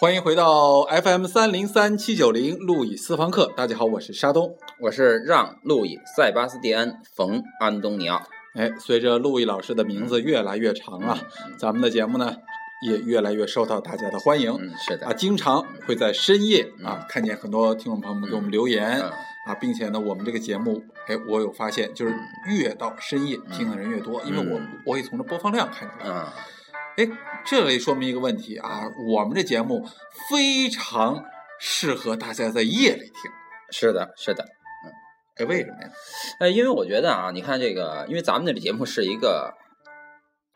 欢迎回到 FM 三零三七九零路易私房课。大家好，我是沙东。我是让·路易·塞巴斯蒂安·冯·安东尼奥。哎，随着路易老师的名字越来越长啊，咱们的节目呢也越来越受到大家的欢迎。嗯，是的啊，经常会在深夜啊看见很多听众朋友们给我们留言嗯啊，并且呢，我们这个节目，哎，我有发现，就是越到深夜听的人越多，因为我嗯我也从这播放量看出来。啊，哎，这里说明一个问题啊，我们这节目非常适合大家在夜里听。是的，是的。嗯哎，为什么呀？呃，因为我觉得啊，你看这个，因为咱们这个节目是一个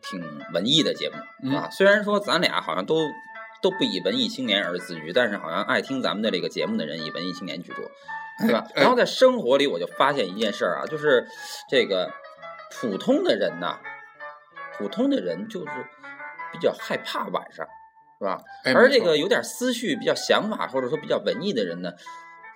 挺文艺的节目、嗯啊，虽然说咱俩好像都都不以文艺青年而自居，但是好像爱听咱们的这个节目的人以文艺青年居多，对吧？哎然后在生活里，我就发现一件事儿啊，就是这个普通的人呐，普通的人就是比较害怕晚上，是吧？哎而这个有点思绪、比较想法或者说比较文艺的人呢，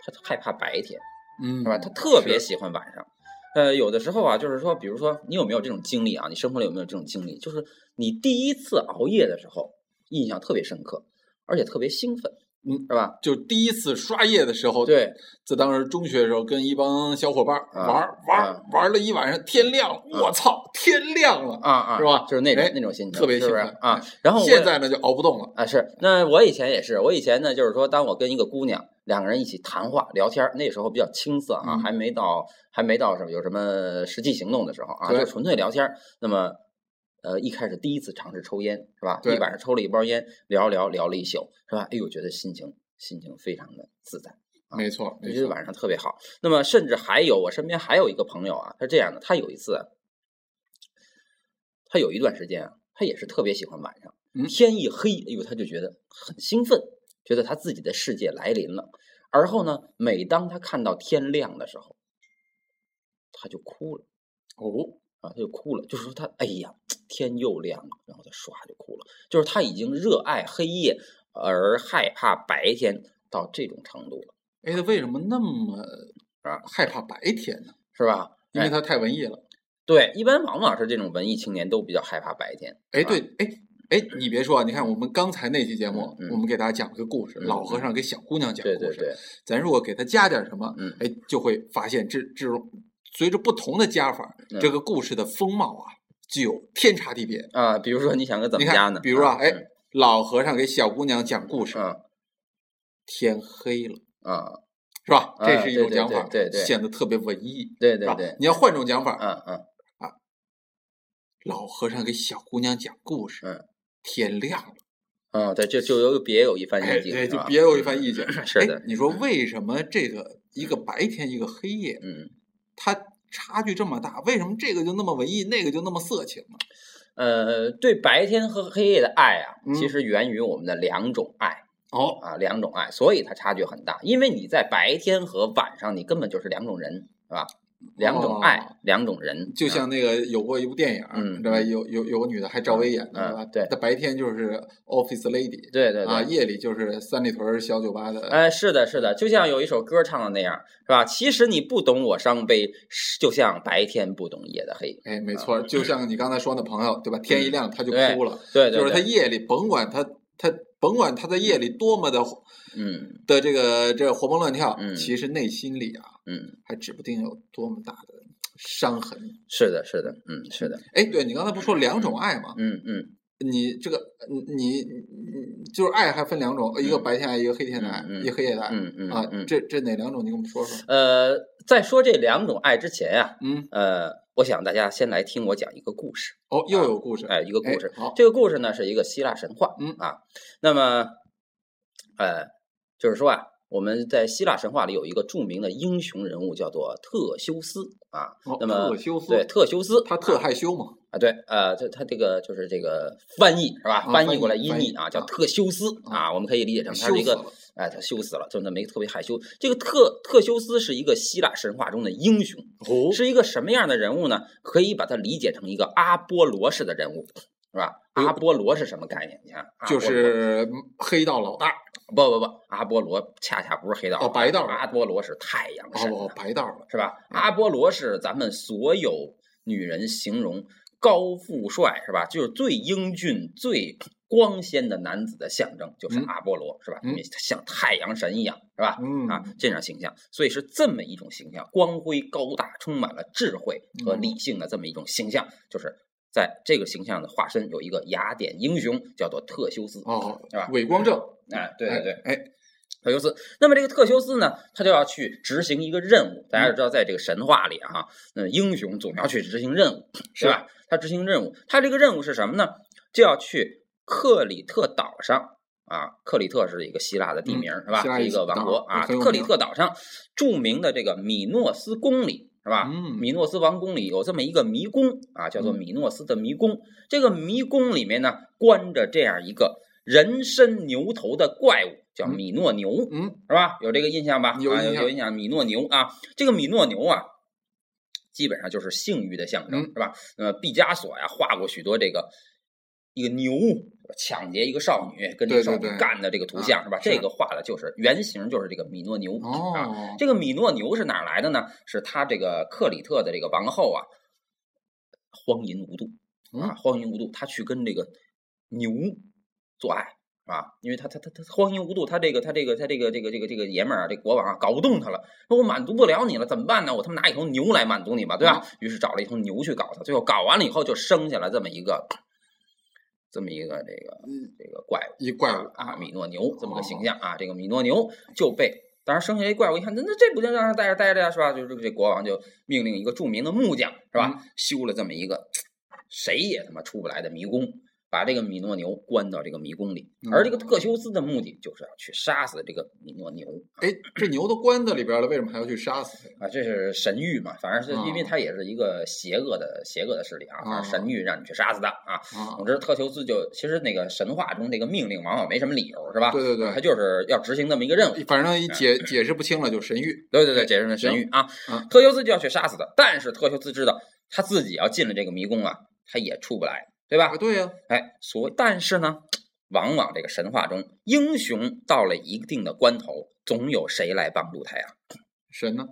他害怕白天。嗯，是吧？他特别喜欢晚上。呃，有的时候啊，就是说，比如说，你有没有这种经历啊？你生活里有没有这种经历？就是你第一次熬夜的时候，印象特别深刻，而且特别兴奋，嗯，是吧？就第一次刷夜的时候，，对，在当时中学的时候，跟一帮小伙伴啊玩儿玩玩了一晚上，天亮了，我操，天亮了，啊啊，是吧就是那种哎那种心情，特别兴奋啊？然后我现在呢就熬不动了。啊，是，那我以前也是，我以前呢，就是说，当我跟一个姑娘两个人一起谈话聊天儿，那时候比较青涩啊，嗯还没到还没到什么有什么实际行动的时候啊，就纯粹聊天儿。那么，呃，一开始第一次尝试抽烟是吧？一晚上抽了一包烟，聊聊聊了一宿是吧？哎呦，觉得心情心情非常的自在，啊没错，我觉得晚上特别好。那么，甚至还有我身边还有一个朋友啊，他这样的，他有一次，他有一段时间啊，他也是特别喜欢晚上，嗯天一黑，哎呦，他就觉得很兴奋，觉得他自己的世界来临了。而后呢，每当他看到天亮的时候，他就哭了哦，啊，他就哭了，就是说他哎呀，天又亮了，然后他唰就哭了，就是他已经热爱黑夜而害怕白天到这种程度了，哎，他为什么那么啊害怕白天呢？是吧？哎因为他太文艺了。对，一般往往是这种文艺青年都比较害怕白天。哎，对，哎哎，你别说啊，你看我们刚才那期节目，我们给大家讲了个故事，嗯老和尚给小姑娘讲故事。对对对，咱如果给他加点什么，嗯哎，就会发现这这种随着不同的加法，嗯这个故事的风貌啊，就有天差地别。啊，比如说你想个怎么加呢？比如啊，哎嗯，老和尚给小姑娘讲故事，嗯天黑了，啊，是吧？啊这是一种讲法，对对对显得特别文艺，对对对？你要换种讲法，嗯嗯啊老和尚给小姑娘讲故事，嗯，天亮了，啊，对，就就有别有一番哎，意境，对，就别有一番意境。是的哎你说为什么这个一个白天一个黑夜，嗯它差距这么大？为什么这个就那么文艺，那个就那么色情呢？呃，对白天和黑夜的爱啊，嗯其实源于我们的两种爱哦，啊，两种爱，所以它差距很大。因为你在白天和晚上，你根本就是两种人，是吧？两种爱，哦两种人，啊就像那个有过一部电影，嗯对吧？有有有个女的，还赵薇演的，嗯是吧？对她白天就是 office lady，对对对啊，夜里就是三里屯小酒吧的。哎，是的，是的，就像有一首歌唱的那样，是吧？其实你不懂我伤悲，就像白天不懂夜的黑。哎，没错，就像你刚才说那朋友，对吧？天一亮他就嗯对哭了，对对，就是他夜里甭管他他甭管他在夜里多么的嗯的这个这活蹦乱跳，嗯其实内心里啊，嗯，还指不定有多么大的伤痕。是的，是的，嗯，是的，哎，对你刚才不说两种爱吗？嗯嗯你这个你你你就是爱还分两种，一个白天爱，一个黑天的爱，一个黑夜的爱。嗯嗯啊，嗯。这这哪两种？你跟我们说说。呃，在说这两种爱之前呀、嗯，呃，我想大家先来听我讲一个故事。哦，又有故事。哎，一个故事。哎好，这个故事呢是一个希腊神话。嗯啊，那么，呃，就是说啊，我们在希腊神话里有一个著名的英雄人物叫做特修斯啊。哦那么特修斯对特修斯，他特害羞嘛。啊，对，呃，这他这个就是这个翻译是吧？啊翻译过来音译译啊，叫啊特修斯啊，我们可以理解成他是一个哎，他羞死了，就那么一特别害羞。这个特特修斯是一个希腊神话中的英雄，哦是一个什么样的人物呢？可以把它理解成一个阿波罗式的人物，是吧？阿波罗是什么概念？你看，就是黑道老大。不不不，阿波罗恰恰不是黑道哦白道阿波罗是太阳神哦，白道了。是吧？阿波罗是咱们所有女人形容高富帅，是吧？就是最英俊、最光鲜的男子的象征，就是嗯阿波罗，是吧？嗯因为他像太阳神一样，是吧？嗯啊，这样形象，所以是这么一种形象，光辉高大，充满了智慧和嗯理性的这么一种形象，就是在这个形象的化身有一个雅典英雄，叫做特修斯。哦是吧，伪光正，哎，对对对，哎，特修斯。那么这个特修斯呢，他就要去执行一个任务。大家知道，在这个神话里啊，那英雄总要去执行任务，是是吧？他执行任务，他这个任务是什么呢？就要去克里特岛上啊，克里特是一个希腊的地名，是吧？是一个王国啊。克里特岛上著名的这个米诺斯宫里，是吧？嗯米诺斯王宫里有这么一个迷宫啊，叫做嗯米诺斯的迷宫。这个迷宫里面呢，关着这样一个人身牛头的怪物，叫嗯米诺牛。嗯，是吧？有这个印象吧？啊有印象有印象。米诺牛啊，这个米诺牛啊，基本上就是性欲的象征，嗯是吧？那么毕加索呀画过许多这个一个牛抢劫一个少女，跟这个少女干的这个图像，是吧？这个画的就是原型，就是这个米诺牛。啊，哦，这个米诺牛是哪来的呢？是他这个克里特的这个王后啊，荒淫无度啊，嗯荒淫无度，他去跟这个牛做爱啊，因为他他他他荒淫无度，他这个他这个他这个这个这个这个爷们儿啊，这国王啊，搞不动他了，说我满足不了你了，怎么办呢？我他妈拿一头牛来满足你吧，对吧？于是找了一头牛去搞他，最后搞完了以后，就生下了这么一个这么一个这个这个怪物。一怪物啊，米诺牛这么个形象啊，这个米诺牛就被当然生下来一怪物，一看那那这不就让他在这待着呀，是吧？就是这国王就命令一个著名的木匠，是吧？修了这么一个 谁也他妈出不来的迷宫，把这个米诺牛关到这个迷宫里。嗯而这个特修斯的目的就是要去杀死这个米诺牛哎，这牛都关在里边了，为什么还要去杀死它？啊，这是神谕嘛，反正是因为哦他也是一个邪恶的邪恶的势力啊，反正神谕让你去杀死他啊。啊总，之，特修斯就其实那个神话中那个命令往往没什么理由，是吧？对对对他就是要执行那么一个任务。反正一解解释不清了就神谕。对对对，解释成神谕啊啊。特修斯就要去杀死他，但是特修斯知道他自己要进了这个迷宫啊，他也出不来，对吧啊，？对呀，哎，所但是呢，往往这个神话中，英雄到了一定的关头，总有谁来帮助他呀？神呢？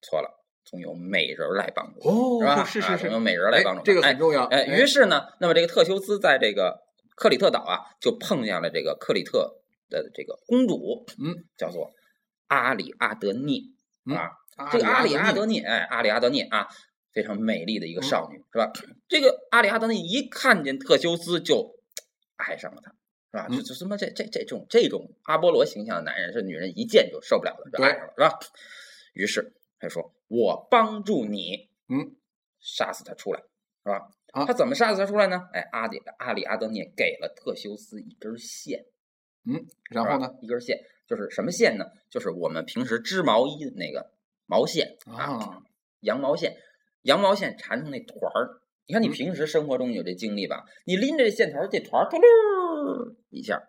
错了，总有美人来帮助，哦是吧？是是是啊总有美人来哎帮助他。这个哎很重要。哎，于是呢，那么这个特修斯在这个克里特岛啊，就碰见了这个克里特的这个公主，嗯，叫做阿里阿德涅嗯啊。这个阿里阿德涅，涅，哎，阿里阿德涅啊，非常美丽的嗯一个少女，是吧？这个阿里阿德涅一看见特修斯就爱上了他，是吧？嗯就就什么这这这种这种阿波罗形象的男人，是女人一见就受不了的，就对爱上了，是吧？于是他说：“我帮助你，嗯，杀死他出来，是吧？啊他怎么杀死他出来呢？哎，阿里阿里阿德涅给了特修斯一根线，嗯然后呢？一根线就是什么线呢？就是我们平时织毛衣的那个毛线啊，羊毛线，羊毛线缠成那团儿。你看你嗯平时生活中有这经历吧？你拎着这线头，这团儿突噜一下，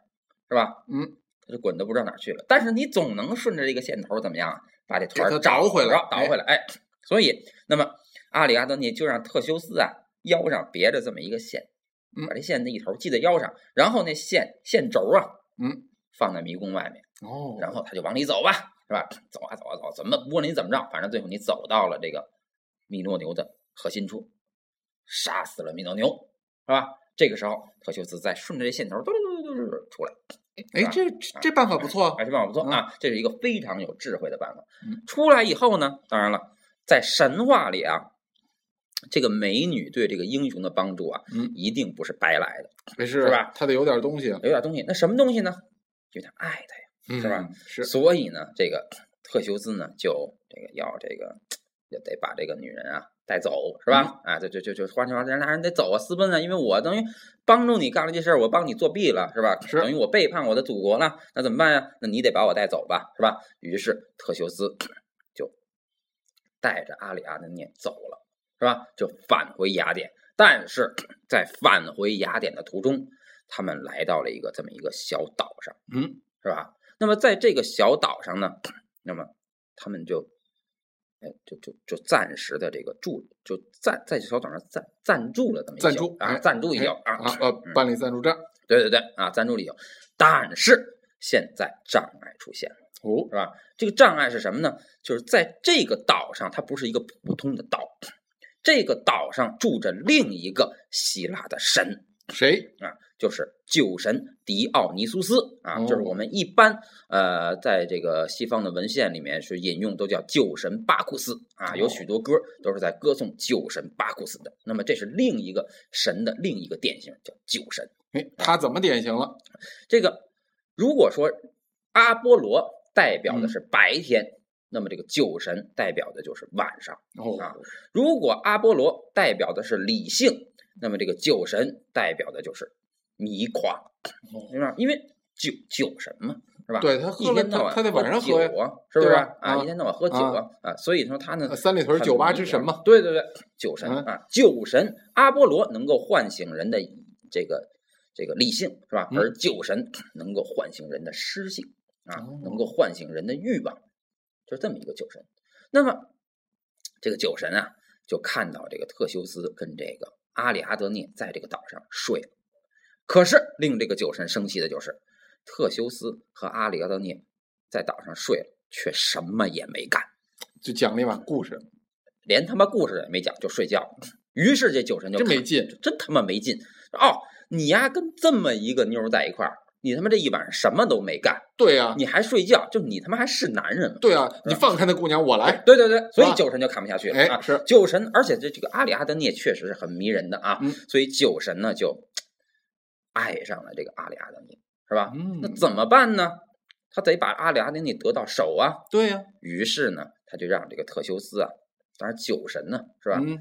是吧？嗯，它就滚的不知道哪儿去了。但是你总能顺着这个线头怎么样啊？把这团它儿找找回来找回来。哎，所以那么阿里阿德涅就让特修斯啊腰上别着这么一个线，嗯把这线的一头系在腰上，然后那线线轴啊，嗯，放在迷宫外面。哦，然后他就往里走吧，是吧？走啊走啊走，怎么不管你怎么着，反正最后你走到了这个米诺牛的核心处，杀死了米诺牛，是吧？这个时候，特修斯再顺着这线头嘟嘟嘟嘟嘟出来，哎，这这办法不错哎，这办法不错嗯啊，这是一个非常有智慧的办法嗯。出来以后呢，当然了，在神话里啊，这个美女对这个英雄的帮助啊，嗯一定不是白来的，没事是吧？他得有点东西，有点东西。那什么东西呢？有点爱他呀。是吧嗯？是，所以呢，这个特修斯呢，就这个要这个，就得把这个女人啊带走，是吧？啊，就就就就换句话说，让人得走啊，私奔啊，因为我等于帮助你干了这事儿，我帮你作弊了，是吧？是等于我背叛我的祖国了，那怎么办呀？那你得把我带走吧，是吧？于是特修斯就带着阿里阿德涅走了，是吧？就返回雅典，但是在返回雅典的途中，他们来到了一个这么一个小岛上。嗯，是吧？那么在这个小岛上呢，那么他们就，哎，就就就暂时的这个住，就暂在小岛上暂暂住了这么一宿啊，暂住哎暂住一宿啊啊办理暂住证，对对对啊，暂住了一宿。但是现在障碍出现了，哦，是吧？这个障碍是什么呢？就是在这个岛上，它不是一个普通的岛，这个岛上住着另一个希腊的神，谁？就是酒神狄奥尼苏斯啊，哦就是我们一般呃在这个西方的文献里面是引用都叫酒神巴库斯啊，有哦许多歌都是在歌颂酒神巴库斯的。那么这是另一个神的另一个典型，叫酒神。哎，他怎么典型了？这个如果说阿波罗代表的是白天，那么这个酒神代表的就是晚上。哦啊如果阿波罗代表的是理性，那么这个酒神代表的就是迷狂？因为酒酒神嘛，是吧？对他一天到晚他他得晚上酒喝酒啊，是不是啊？啊一天到晚喝酒啊啊，所以说他呢呃，三里屯酒吧之神嘛。对对对，酒神嗯啊，酒神阿波罗能够唤醒人的这个这个理性，是吧？嗯而酒神能够唤醒人的诗性啊哦，能够唤醒人的欲望，就是这么一个酒神。那么这个酒神啊，就看到这个特修斯跟这个阿里阿德涅在这个岛上睡了。可是令这个酒神生气的就是，特修斯和阿里阿德涅在岛上睡了，却什么也没干。就讲了一晚故事，连他妈故事也没讲就睡觉了。于是这酒神就看真没劲。真他妈没劲。哦，你呀跟这么一个妞儿在一块儿，你他妈这一晚上什么都没干，对呀、你还睡觉，就你他妈还是男人吗？对啊，你放开那姑娘，我来。对对对，所以啊酒神就看不下去了、啊。哎是酒神，而且这这个阿里阿德涅确实是很迷人的啊，嗯所以酒神呢就爱上了这个阿里阿德涅，是吧？嗯那怎么办呢？他得把阿里阿德涅得到手啊。对呀、于是呢，他就让这个特修斯啊，当然酒神呢，是吧？嗯，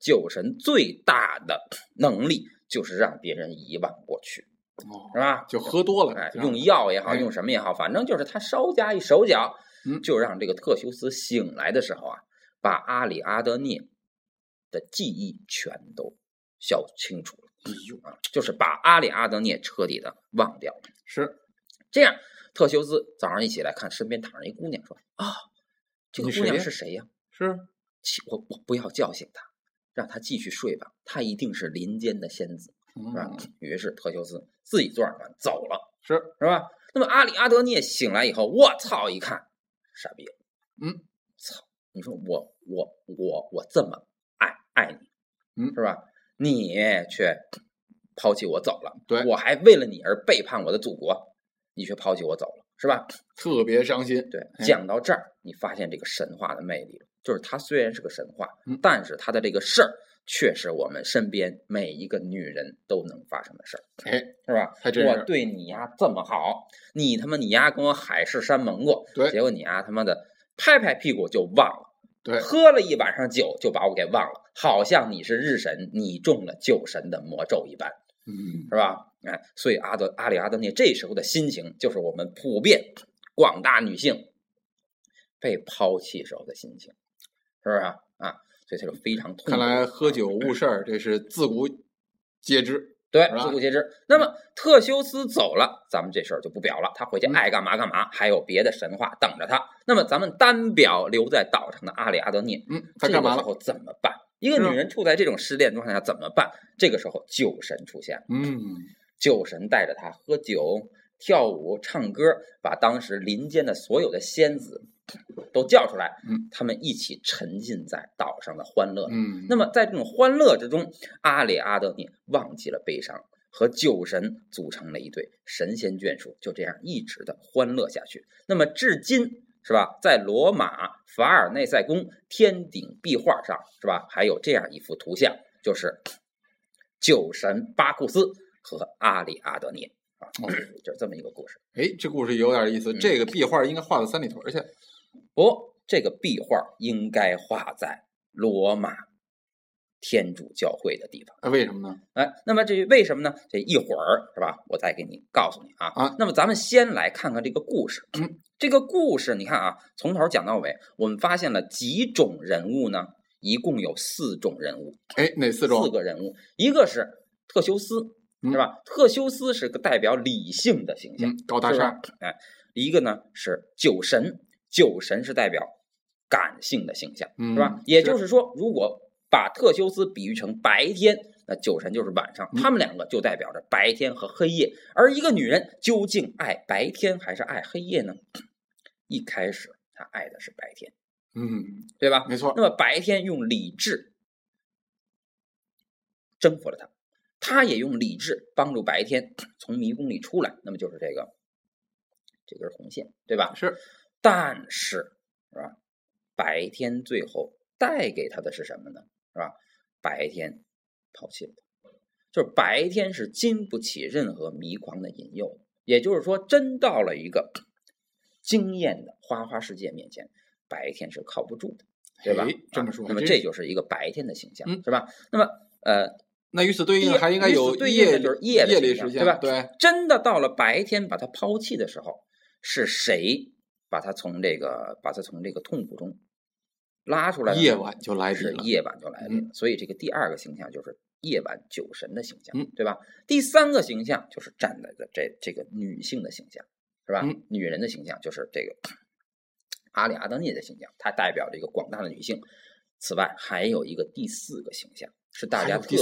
酒神最大的能力就是让别人遗忘过去，哦，是吧？就喝多了，哎，用药也好，哎用什么也好，反正就是他稍加一手脚，嗯就让这个特修斯醒来的时候啊，把阿里阿德涅的记忆全都消清楚了。哎呦，啊，就是把阿里阿德涅彻底的忘掉了。是这样，特修斯早上一起来看，身边躺着一姑娘，说：“啊，这个姑娘你谁呀是谁呀？是，我我不要叫醒她，让她继续睡吧，她一定是林间的仙子。”是吧嗯？于是特修斯自己坐上船走了，是是吧？那么阿里阿德涅醒来以后，我操！一看，傻逼，嗯，操！你说我我我我这么爱爱你，嗯是吧？你却抛弃我走了，对我还为了你而背叛我的祖国，你却抛弃我走了，是吧？特别伤心。对，哎讲到这儿，你发现这个神话的魅力了，就是它虽然是个神话，嗯但是它的这个事儿却是我们身边每一个女人都能发生的事儿，哎，是吧？还真是我对你呀这么好，你他妈你丫跟我海誓山盟过，对结果你丫他妈的拍拍屁股就忘了，对，喝了一晚上酒就把我给忘了，好像你是日神，你中了酒神的魔咒一般。嗯，是吧？哎，所以阿德阿里阿德涅这时候的心情，就是我们普遍广大女性被抛弃时候的心情，是不是啊？啊，所以他就非常痛苦。看来喝酒误事儿，这是自古皆知。对是吧自古皆知。那么特修斯走了，咱们这事儿就不表了，他回去嗯爱干嘛干嘛，还有别的神话等着他。那么咱们单表留在岛上的阿里阿德涅，嗯，他干嘛了？这个时候怎么办？一个女人处在这种失恋状态下怎么办？这个时候酒神出现了。嗯，酒神带着他喝酒、跳舞、唱歌，把当时林间的所有的仙子都叫出来，嗯，他们一起沉浸在岛上的欢乐。嗯，那么在这种欢乐之中，阿里阿德涅忘记了悲伤，和酒神组成了一对神仙眷属，就这样一直的欢乐下去。那么至今是吧，在罗马法尔内塞宫天顶壁画上是吧，还有这样一幅图像，就是酒神巴库斯和阿里阿德涅啊，哦就是这么一个故事。哎，这故事有点意思。嗯这个壁画应该画到三里屯去。不，这个壁画应该画在罗马天主教会的地方。啊，为什么呢？哎，那么这为什么呢？这一会儿是吧？我再给你告诉你啊。啊那么咱们先来看看这个故事。嗯，这个故事你看啊，从头讲到尾，我们发现了几种人物呢？一共有四种人物，哎，哪四种？四个人物，一个是特修斯，嗯是吧？特修斯是个代表理性的形象，嗯，高大是上吧。哎，一个呢是酒神，酒神是代表感性的形象，嗯是吧？也就是说，如果把特修斯比喻成白天，那酒神就是晚上，嗯他们两个就代表着白天和黑夜。而一个女人究竟爱白天还是爱黑夜呢？一开始她爱的是白天，嗯，对吧？没错那。么白天用理智征服了她，他也用理智帮助白天从迷宫里出来，那么就是这个这根红线，对吧？是，但是是吧？白天最后带给他的是什么呢？是吧？白天抛弃了他，就是白天是经不起任何迷狂的引诱的。也就是说，真到了一个惊艳的花花世界面前，白天是靠不住的，对吧哎？这么说啊那么这就是一个白天的形象，嗯是吧？那么呃，那与此对应还应该有对应就是夜夜里实现，对吧对，真的到了白天把他抛弃的时候，是谁把他从这个把他从这个痛苦中拉出来？夜晚就来临了。夜晚就来临。所以这个第二个形象就是夜晚酒神的形象，嗯对吧？第三个形象就是站在的这这个女性的形象，是吧？嗯女人的形象就是这个 阿里阿德涅的形象，它代表着一个广大的女性。此外，还有一个第四个形象，是大家特别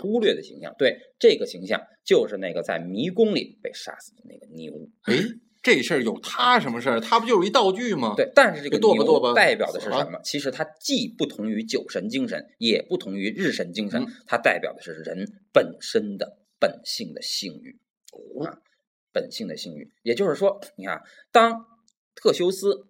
忽略的形象。对，这个形象就是那个在迷宫里被杀死的那个牛。哎，这事儿有他什么事儿？他不就是一道具吗？，对，但是这个牛代表的是什么？其实它既不同于酒神精神，也不同于日神精神，嗯它代表的是人本身的本性的性欲本性的性欲。也就是说，你看，当特修斯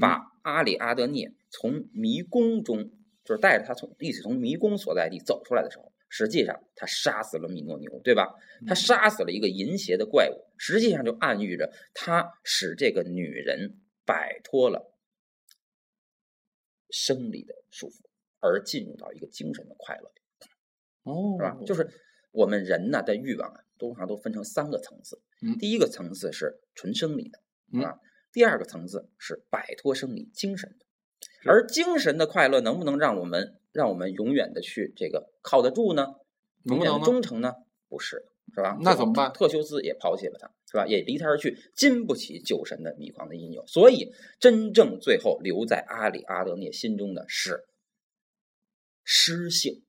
把嗯阿里阿德涅从迷宫中，就是带着他从一起从迷宫所在地走出来的时候，实际上他杀死了米诺牛，对吧？他嗯杀死了一个淫邪的怪物，实际上就暗喻着他使这个女人摆脱了生理的束缚，而进入到一个精神的快乐里，哦，是吧？就是我们人呢的欲望啊，通常都分成三个层次。嗯第一个层次是纯生理的，啊？第二个层次是摆脱生理精神的，而精神的快乐能不能让我们让我们永远的去这个靠得住呢？永远的能不能？忠诚呢？不是，是吧？那怎么办特修斯也抛弃了他，是吧？也离他而去，经不起酒神的迷狂的引诱。所以，真正最后留在阿里阿德涅心中的是诗性，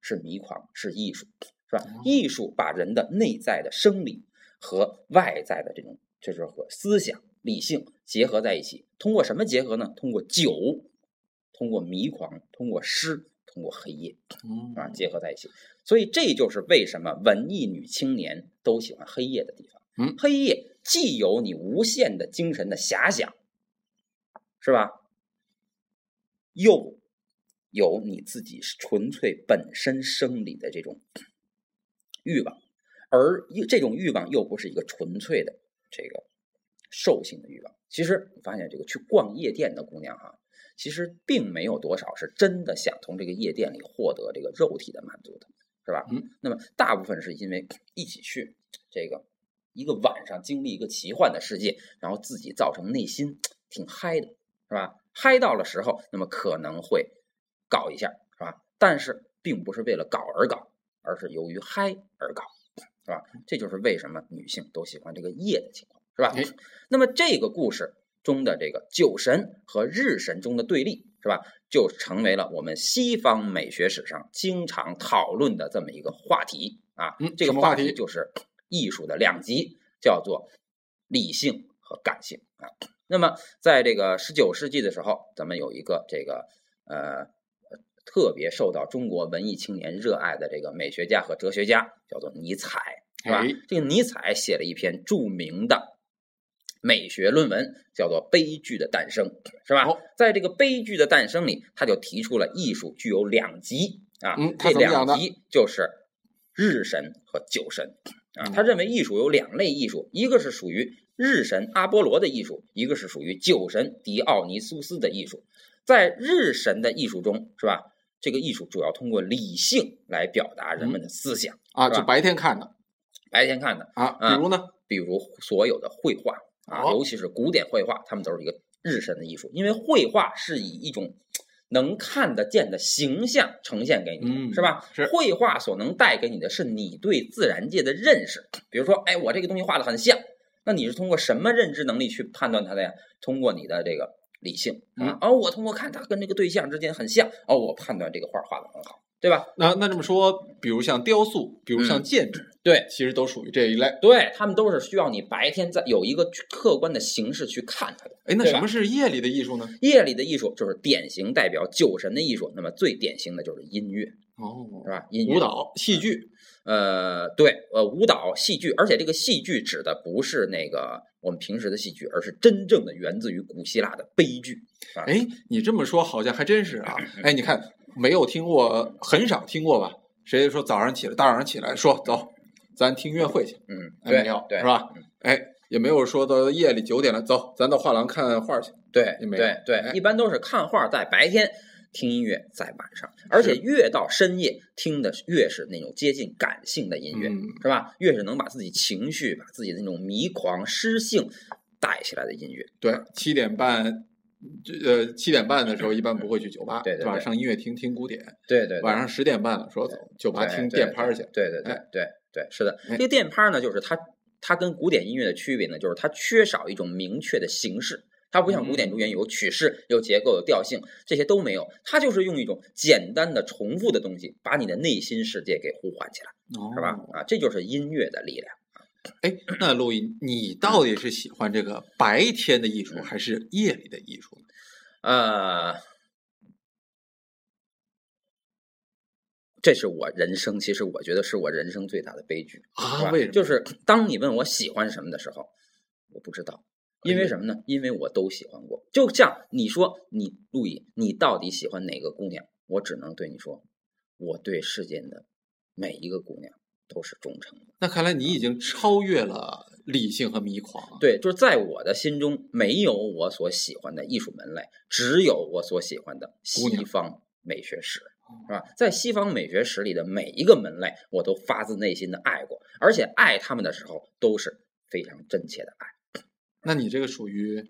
是迷狂，是艺术，是吧哦？艺术把人的内在的生理和外在的这种，就是和思想、理性结合在一起。通过什么结合呢？通过酒，通过迷狂，通过诗，通过黑夜。嗯啊，结合在一起。所以这就是为什么文艺女青年都喜欢黑夜的地方。嗯黑夜既有你无限的精神的遐想，是吧？又有你自己纯粹本身生理的这种欲望，而又这种欲望又不是一个纯粹的这个兽性的欲望。其实你发现这个去逛夜店的姑娘哈、其实并没有多少是真的想从这个夜店里获得这个肉体的满足的，是吧？嗯，那么大部分是因为一起去这个一个晚上经历一个奇幻的世界，然后自己造成内心挺嗨的，是吧？嗨到了时候，那么可能会搞一下，是吧？但是并不是为了搞而搞，而是由于嗨而搞，是吧？这就是为什么女性都喜欢这个夜的情况，是吧哎？那么这个故事中的这个酒神和日神中的对立，是吧？就成为了我们西方美学史上经常讨论的这么一个话题啊。嗯这个话题就是艺术的两极，叫做理性和感性啊。那么在这个十九世纪的时候，咱们有一个这个呃特别受到中国文艺青年热爱的这个美学家和哲学家，叫做尼采，是吧哎？这个尼采写了一篇著名的美学论文，叫做《悲剧的诞生》，是吧？好在这个《悲剧的诞生》里，他就提出了艺术具有两极啊，嗯这两极就是日神和酒神啊。嗯他认为艺术有两类艺术，一个是属于日神阿波罗的艺术，一个是属于酒神狄奥尼苏斯的艺术。在日神的艺术中，是吧？这个艺术主要通过理性来表达人们的思想，啊，就白天看的白天看的，啊，啊比如呢，比如所有的绘画啊，尤其是古典绘画，他们都是一个日神的艺术，因为绘画是以一种能看得见的形象呈现给你，嗯是吧？是绘画所能带给你的是你对自然界的认识，比如说，哎，我这个东西画的很像，那你是通过什么认知能力去判断它的呀？通过你的这个理性嗯啊，哦，我通过看它跟这个对象之间很像，哦，我判断这个画画的很好，对吧？那那这么说，比如像雕塑，比如像嗯建筑，对，其实都属于这一类。对，他们都是需要你白天在有一个客观的形式去看它的。哎，那什么是夜里的艺术呢？夜里的艺术就是典型代表酒神的艺术，那么最典型的就是音乐，哦是，吧？音乐舞蹈、戏剧，呃，对，呃，舞蹈、戏剧，而且这个戏剧指的不是那个我们平时的戏剧，而是真正的源自于古希腊的悲剧。哎，你这么说好像还真是啊！哎，你看，没有听过，很少听过吧？谁说早上起来，大早上起来说走，咱听音乐会去？嗯，对，没有，对，是吧？哎，也没有说到夜里九点了，走，咱到画廊看画去。对，也没有对对哎，一般都是看画在白天，听音乐在晚上，而且越到深夜听的越是那种接近感性的音乐，嗯是吧？越是能把自己情绪、把自己的那种迷狂、诗性带起来的音乐。对，七点半，呃，七点半的时候一般不会去酒吧？对对对上音乐厅听古典。对对，对晚上十点半了，说走酒吧听电拍儿去。对对对哎对对，是的，哎这个电拍呢，就是它它跟古典音乐的区别呢，就是它缺少一种明确的形式。它不像古典中间有曲式、有结构、有调性，这些都没有。它就是用一种简单的、重复的东西，把你的内心世界给呼唤起来，是吧？哦啊，这就是音乐的力量。哎，那陆毅，你到底是喜欢这个白天的艺术，嗯还是夜里的艺术呢？呃，这是我人生，其实我觉得是我人生最大的悲剧。啊为什么就是当你问我喜欢什么的时候，我不知道，因哎为什么呢？因为我都喜欢过。就像你说，你陆毅，你到底喜欢哪个姑娘？我只能对你说，我对世间的每一个姑娘都是忠诚的。那看来你已经超越了理性和迷狂了。对，就是在我的心中，没有我所喜欢的艺术门类，只有我所喜欢的西方美学史，是吧？在西方美学史里的每一个门类，我都发自内心的爱过，而且爱他们的时候都是非常真切的爱。那你这个属于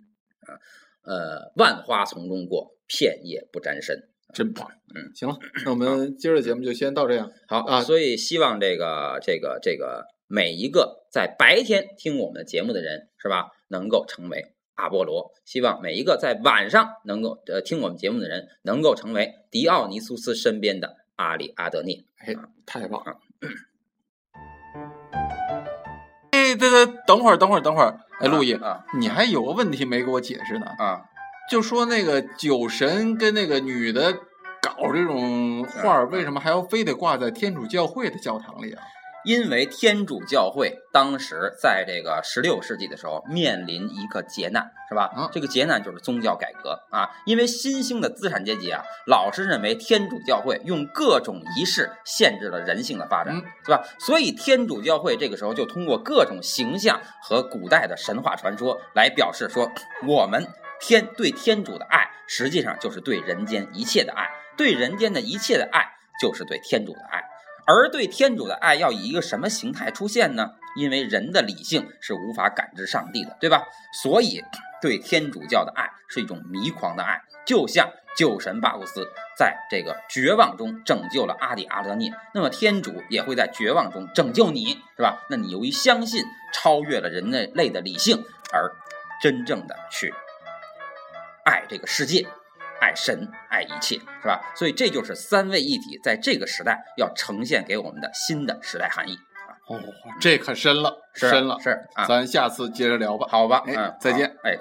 呃，万花丛中过，片叶不沾身。真棒。嗯，行了，那我们今儿的节目就先到这样。好啊所以希望这个这个这个每一个在白天听我们的节目的人，是吧，能够成为阿波罗。希望每一个在晚上能够呃听我们节目的人，能够成为迪奥尼苏斯身边的阿里阿德涅。哎，太棒啊了！哎，对对，等会儿，等会儿，等会儿。哎，陆毅，啊你还有个问题没给我解释呢，啊，就说那个酒神跟那个女的搞这种画儿，为什么还要非得挂在天主教会的教堂里啊？因为天主教会当时在这个十六世纪的时候面临一个劫难，是吧？啊这个劫难就是宗教改革啊。因为新兴的资产阶级啊，老是认为天主教会用各种仪式限制了人性的发展，嗯是吧？所以天主教会这个时候就通过各种形象和古代的神话传说来表示说，我们天对天主的爱，实际上就是对人间一切的爱，对人间的一切的爱就是对天主的爱。而对天主的爱要以一个什么形态出现呢？因为人的理性是无法感知上帝的，对吧？所以对天主教的爱是一种迷狂的爱，就像酒神巴乌斯在这个绝望中拯救了阿里阿德涅，那么天主也会在绝望中拯救你，是吧？那你由于相信超越了人类类的理性，而真正的去爱这个世界。爱神，爱一切，是吧？所以这就是三位一体在这个时代要呈现给我们的新的时代含义。哦，这可深了，深了。是啊，咱下次接着聊吧。好吧，哎嗯，再见，哎。